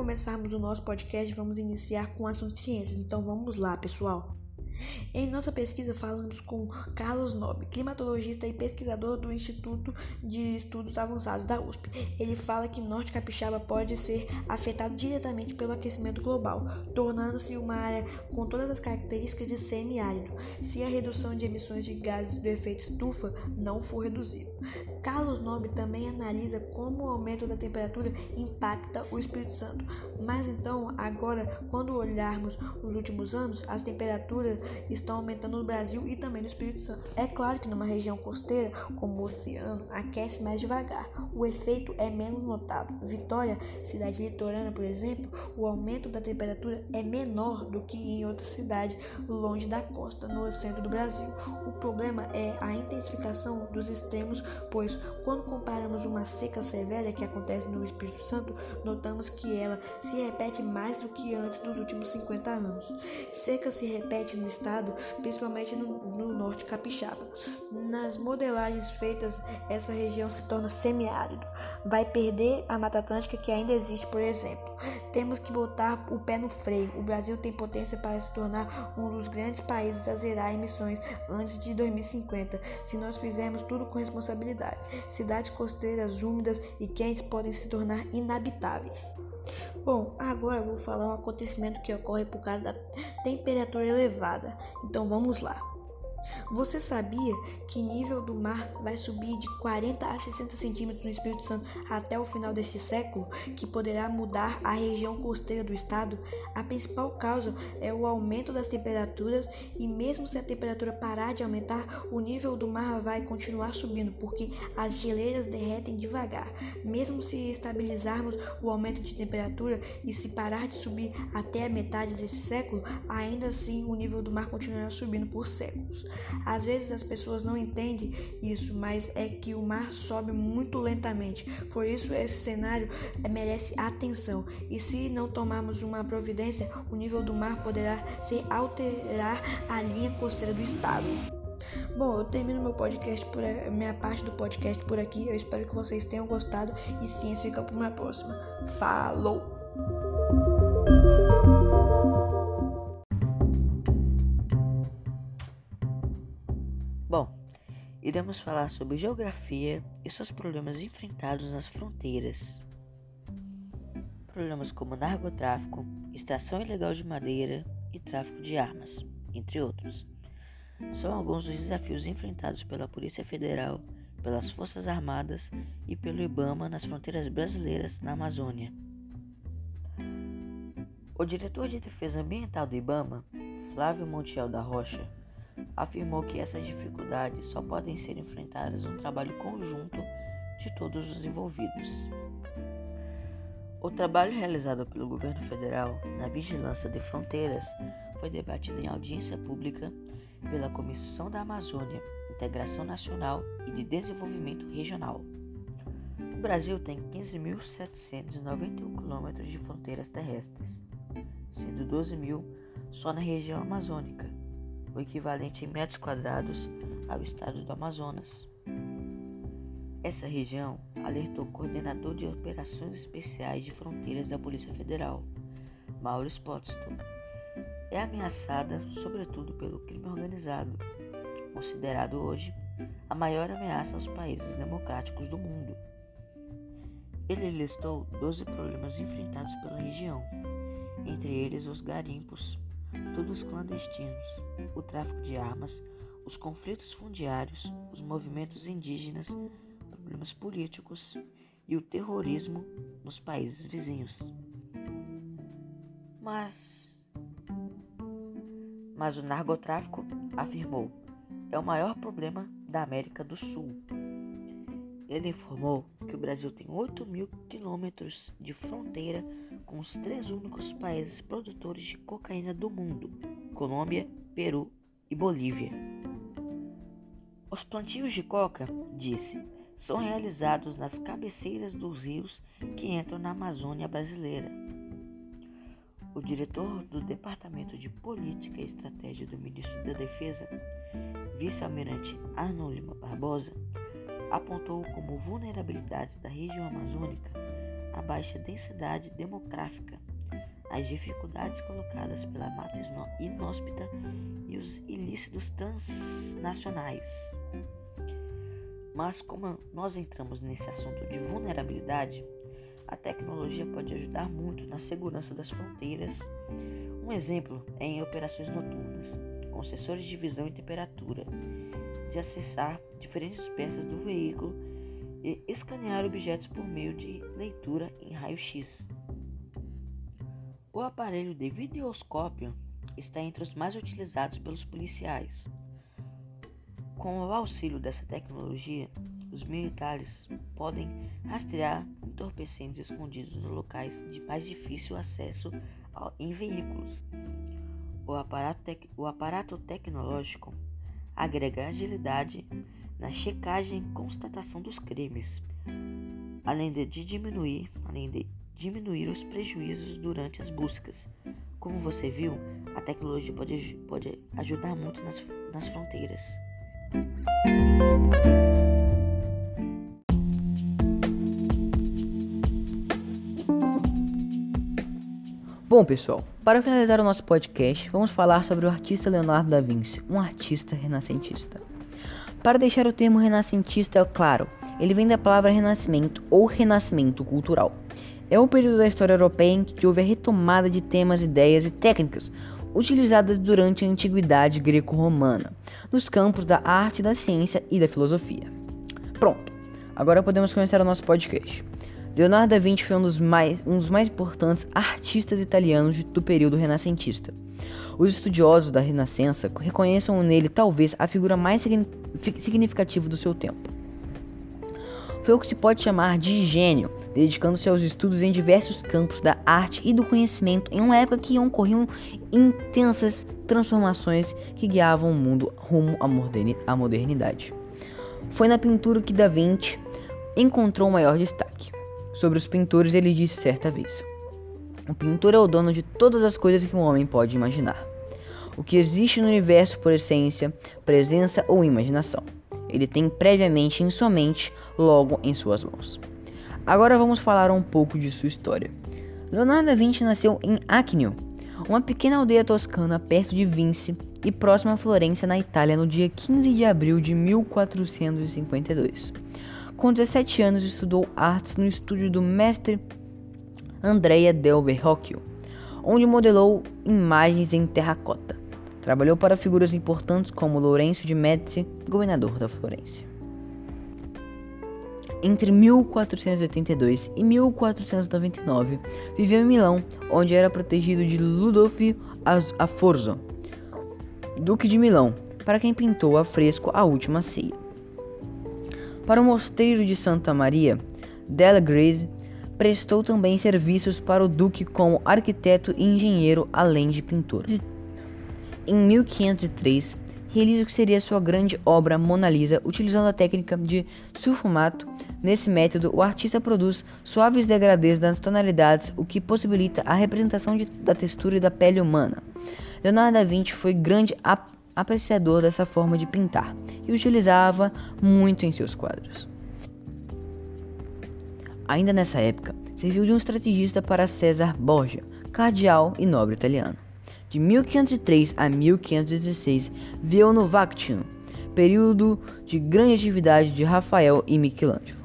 começarmos o nosso podcast, vamos iniciar com assunto de ciências. Então vamos lá, pessoal. Em nossa pesquisa, falamos com Carlos Nobre, climatologista e pesquisador do Instituto de Estudos Avançados da USP. Ele fala que Norte Capixaba pode ser afetado diretamente pelo aquecimento global, tornando-se uma área com todas as características de semiárido, se a redução de emissões de gases do efeito estufa não for reduzida. Carlos Nobre também analisa como o aumento da temperatura impacta o Espírito Santo. Mas então, agora, quando olharmos os últimos anos, as temperaturas estão aumentando no Brasil e também no Espírito Santo. É claro que numa região costeira, como o oceano, aquece mais devagar. O efeito é menos notado. Vitória, cidade litorânea, por exemplo, o aumento da temperatura é menor do que em outra cidade longe da costa, no centro do Brasil. O problema é a intensificação dos extremos, pois quando comparamos uma seca severa que acontece no Espírito Santo, notamos que ela se repete mais do que antes dos últimos 50 anos. Seca se repete no principalmente no, no norte capixaba. Nas modelagens feitas, essa região se torna semiárido. Vai perder a Mata Atlântica que ainda existe, por exemplo. Temos que botar o pé no freio. O Brasil tem potência para se tornar um dos grandes países a zerar emissões antes de 2050, se nós fizermos tudo com responsabilidade. Cidades costeiras, úmidas e quentes podem se tornar inabitáveis. Bom, agora eu vou falar um acontecimento que ocorre por causa da temperatura elevada. Então vamos lá. Você sabia que nível do mar vai subir de 40 a 60 centímetros no Espírito Santo até o final deste século, que poderá mudar a região costeira do estado? A principal causa é o aumento das temperaturas e mesmo se a temperatura parar de aumentar, o nível do mar vai continuar subindo, porque as geleiras derretem devagar. Mesmo se estabilizarmos o aumento de temperatura e se parar de subir até a metade desse século, ainda assim o nível do mar continuará subindo por séculos. Às vezes as pessoas não entendem isso, mas é que o mar sobe muito lentamente. Por isso esse cenário merece atenção. E se não tomarmos uma providência, o nível do mar poderá se alterar a linha costeira do estado. Bom, eu termino meu podcast por minha parte do podcast por aqui. Eu espero que vocês tenham gostado e ciência fica para uma próxima. Falou! Iremos falar sobre geografia e seus problemas enfrentados nas fronteiras. Problemas como narcotráfico, extração ilegal de madeira e tráfico de armas, entre outros. São alguns dos desafios enfrentados pela Polícia Federal, pelas Forças Armadas e pelo IBAMA nas fronteiras brasileiras na Amazônia. O diretor de Defesa Ambiental do IBAMA, Flávio Montiel da Rocha, afirmou que essas dificuldades só podem ser enfrentadas no trabalho conjunto de todos os envolvidos. O trabalho realizado pelo governo federal na vigilância de fronteiras foi debatido em audiência pública pela Comissão da Amazônia, Integração Nacional e de Desenvolvimento Regional. O Brasil tem 15.791 quilômetros de fronteiras terrestres, sendo 12 mil só na região amazônica o equivalente em metros quadrados ao estado do Amazonas. Essa região alertou o coordenador de operações especiais de fronteiras da Polícia Federal, Mauro Spotsto. É ameaçada sobretudo pelo crime organizado, considerado hoje a maior ameaça aos países democráticos do mundo. Ele listou 12 problemas enfrentados pela região, entre eles os garimpos, todos clandestinos, o tráfico de armas, os conflitos fundiários, os movimentos indígenas, problemas políticos e o terrorismo nos países vizinhos. Mas. Mas o narcotráfico, afirmou, é o maior problema da América do Sul. Ele informou que o Brasil tem 8 mil quilômetros de fronteira com os três únicos países produtores de cocaína do mundo: Colômbia, Peru e Bolívia. Os plantios de coca, disse, são realizados nas cabeceiras dos rios que entram na Amazônia brasileira. O diretor do Departamento de Política e Estratégia do Ministro da Defesa, vice-almirante Arnold Barbosa, apontou como vulnerabilidade da região amazônica a baixa densidade demográfica, as dificuldades colocadas pela mata inóspita e os ilícitos transnacionais. Mas como nós entramos nesse assunto de vulnerabilidade, a tecnologia pode ajudar muito na segurança das fronteiras. Um exemplo é em operações noturnas, com sensores de visão e temperatura, de acessar diferentes peças do veículo e escanear objetos por meio de leitura em raio-x. O aparelho de videoscópio está entre os mais utilizados pelos policiais. Com o auxílio dessa tecnologia, os militares podem rastrear entorpecentes escondidos nos locais de mais difícil acesso em veículos. O aparato, o aparato tecnológico agrega agilidade na checagem e constatação dos crimes, além de diminuir, além de diminuir os prejuízos durante as buscas. Como você viu, a tecnologia pode, pode ajudar muito nas, nas fronteiras. Bom, pessoal, para finalizar o nosso podcast, vamos falar sobre o artista Leonardo da Vinci, um artista renascentista. Para deixar o termo renascentista claro, ele vem da palavra renascimento ou renascimento cultural. É um período da história europeia em que houve a retomada de temas, ideias e técnicas utilizadas durante a antiguidade greco-romana, nos campos da arte, da ciência e da filosofia. Pronto, agora podemos começar o nosso podcast. Leonardo da Vinci foi um dos mais, um dos mais importantes artistas italianos do período renascentista. Os estudiosos da Renascença reconhecem nele talvez a figura mais significativa do seu tempo. Foi o que se pode chamar de gênio, dedicando-se aos estudos em diversos campos da arte e do conhecimento em uma época que ocorriam intensas transformações que guiavam o mundo rumo à modernidade. Foi na pintura que Da Vinci encontrou maior destaque. Sobre os pintores, ele disse certa vez: O pintor é o dono de todas as coisas que um homem pode imaginar. O que existe no universo por essência, presença ou imaginação. Ele tem previamente em sua mente, logo em suas mãos. Agora vamos falar um pouco de sua história. Leonardo da Vinci nasceu em Acnio, uma pequena aldeia toscana perto de Vinci e próxima a Florença, na Itália, no dia 15 de abril de 1452. Com 17 anos, estudou artes no estúdio do mestre Andrea del Verrocchio, onde modelou imagens em terracota. Trabalhou para figuras importantes como Lourenço de Médici, governador da Florença. Entre 1482 e 1499, viveu em Milão, onde era protegido de Ludolfo Aforzo, duque de Milão, para quem pintou a fresco A Última Ceia. Para o mosteiro de Santa Maria, Della Grace prestou também serviços para o duque como arquiteto e engenheiro, além de pintor. Em 1503, realiza o que seria sua grande obra Mona Lisa, utilizando a técnica de sulfumato. Nesse método, o artista produz suaves degradês das tonalidades, o que possibilita a representação de, da textura e da pele humana. Leonardo da Vinci foi grande apreciador dessa forma de pintar e utilizava muito em seus quadros. Ainda nessa época, serviu de um estrategista para César Borgia, cardeal e nobre italiano. De 1503 a 1516, viveu no Vactino, período de grande atividade de Rafael e Michelangelo,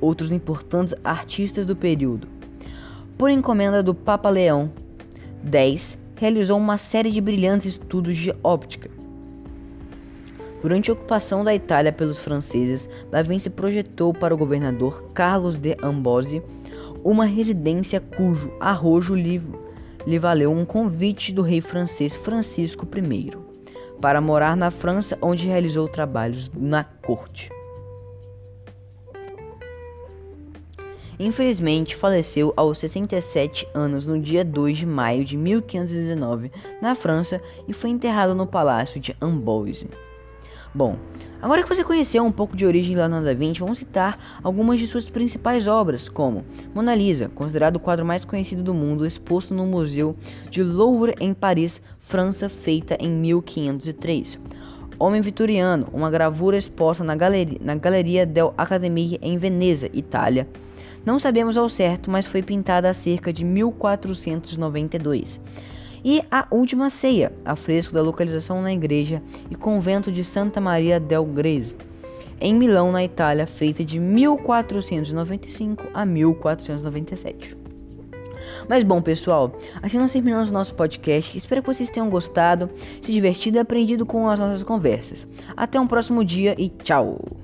outros importantes artistas do período. Por encomenda do Papa Leão X, realizou uma série de brilhantes estudos de óptica, Durante a ocupação da Itália pelos franceses, Vinci projetou para o governador Carlos de Amboise uma residência cujo arrojo lhe, lhe valeu um convite do rei francês Francisco I para morar na França, onde realizou trabalhos na corte. Infelizmente, faleceu aos 67 anos no dia 2 de maio de 1519 na França e foi enterrado no palácio de Amboise. Bom, agora que você conheceu um pouco de origem de Leonardo da Vinci, vamos citar algumas de suas principais obras, como Mona Lisa, considerado o quadro mais conhecido do mundo, exposto no Museu de Louvre em Paris, França, feita em 1503. Homem Vitoriano, uma gravura exposta na Galeria, na Galeria dell'Academia em Veneza, Itália, Não sabemos ao certo, mas foi pintada há cerca de 1492. E a Última Ceia, afresco da localização na igreja e convento de Santa Maria del Grese, em Milão, na Itália, feita de 1495 a 1497. Mas bom, pessoal, assim nós terminamos o nosso podcast. Espero que vocês tenham gostado, se divertido e aprendido com as nossas conversas. Até um próximo dia e tchau!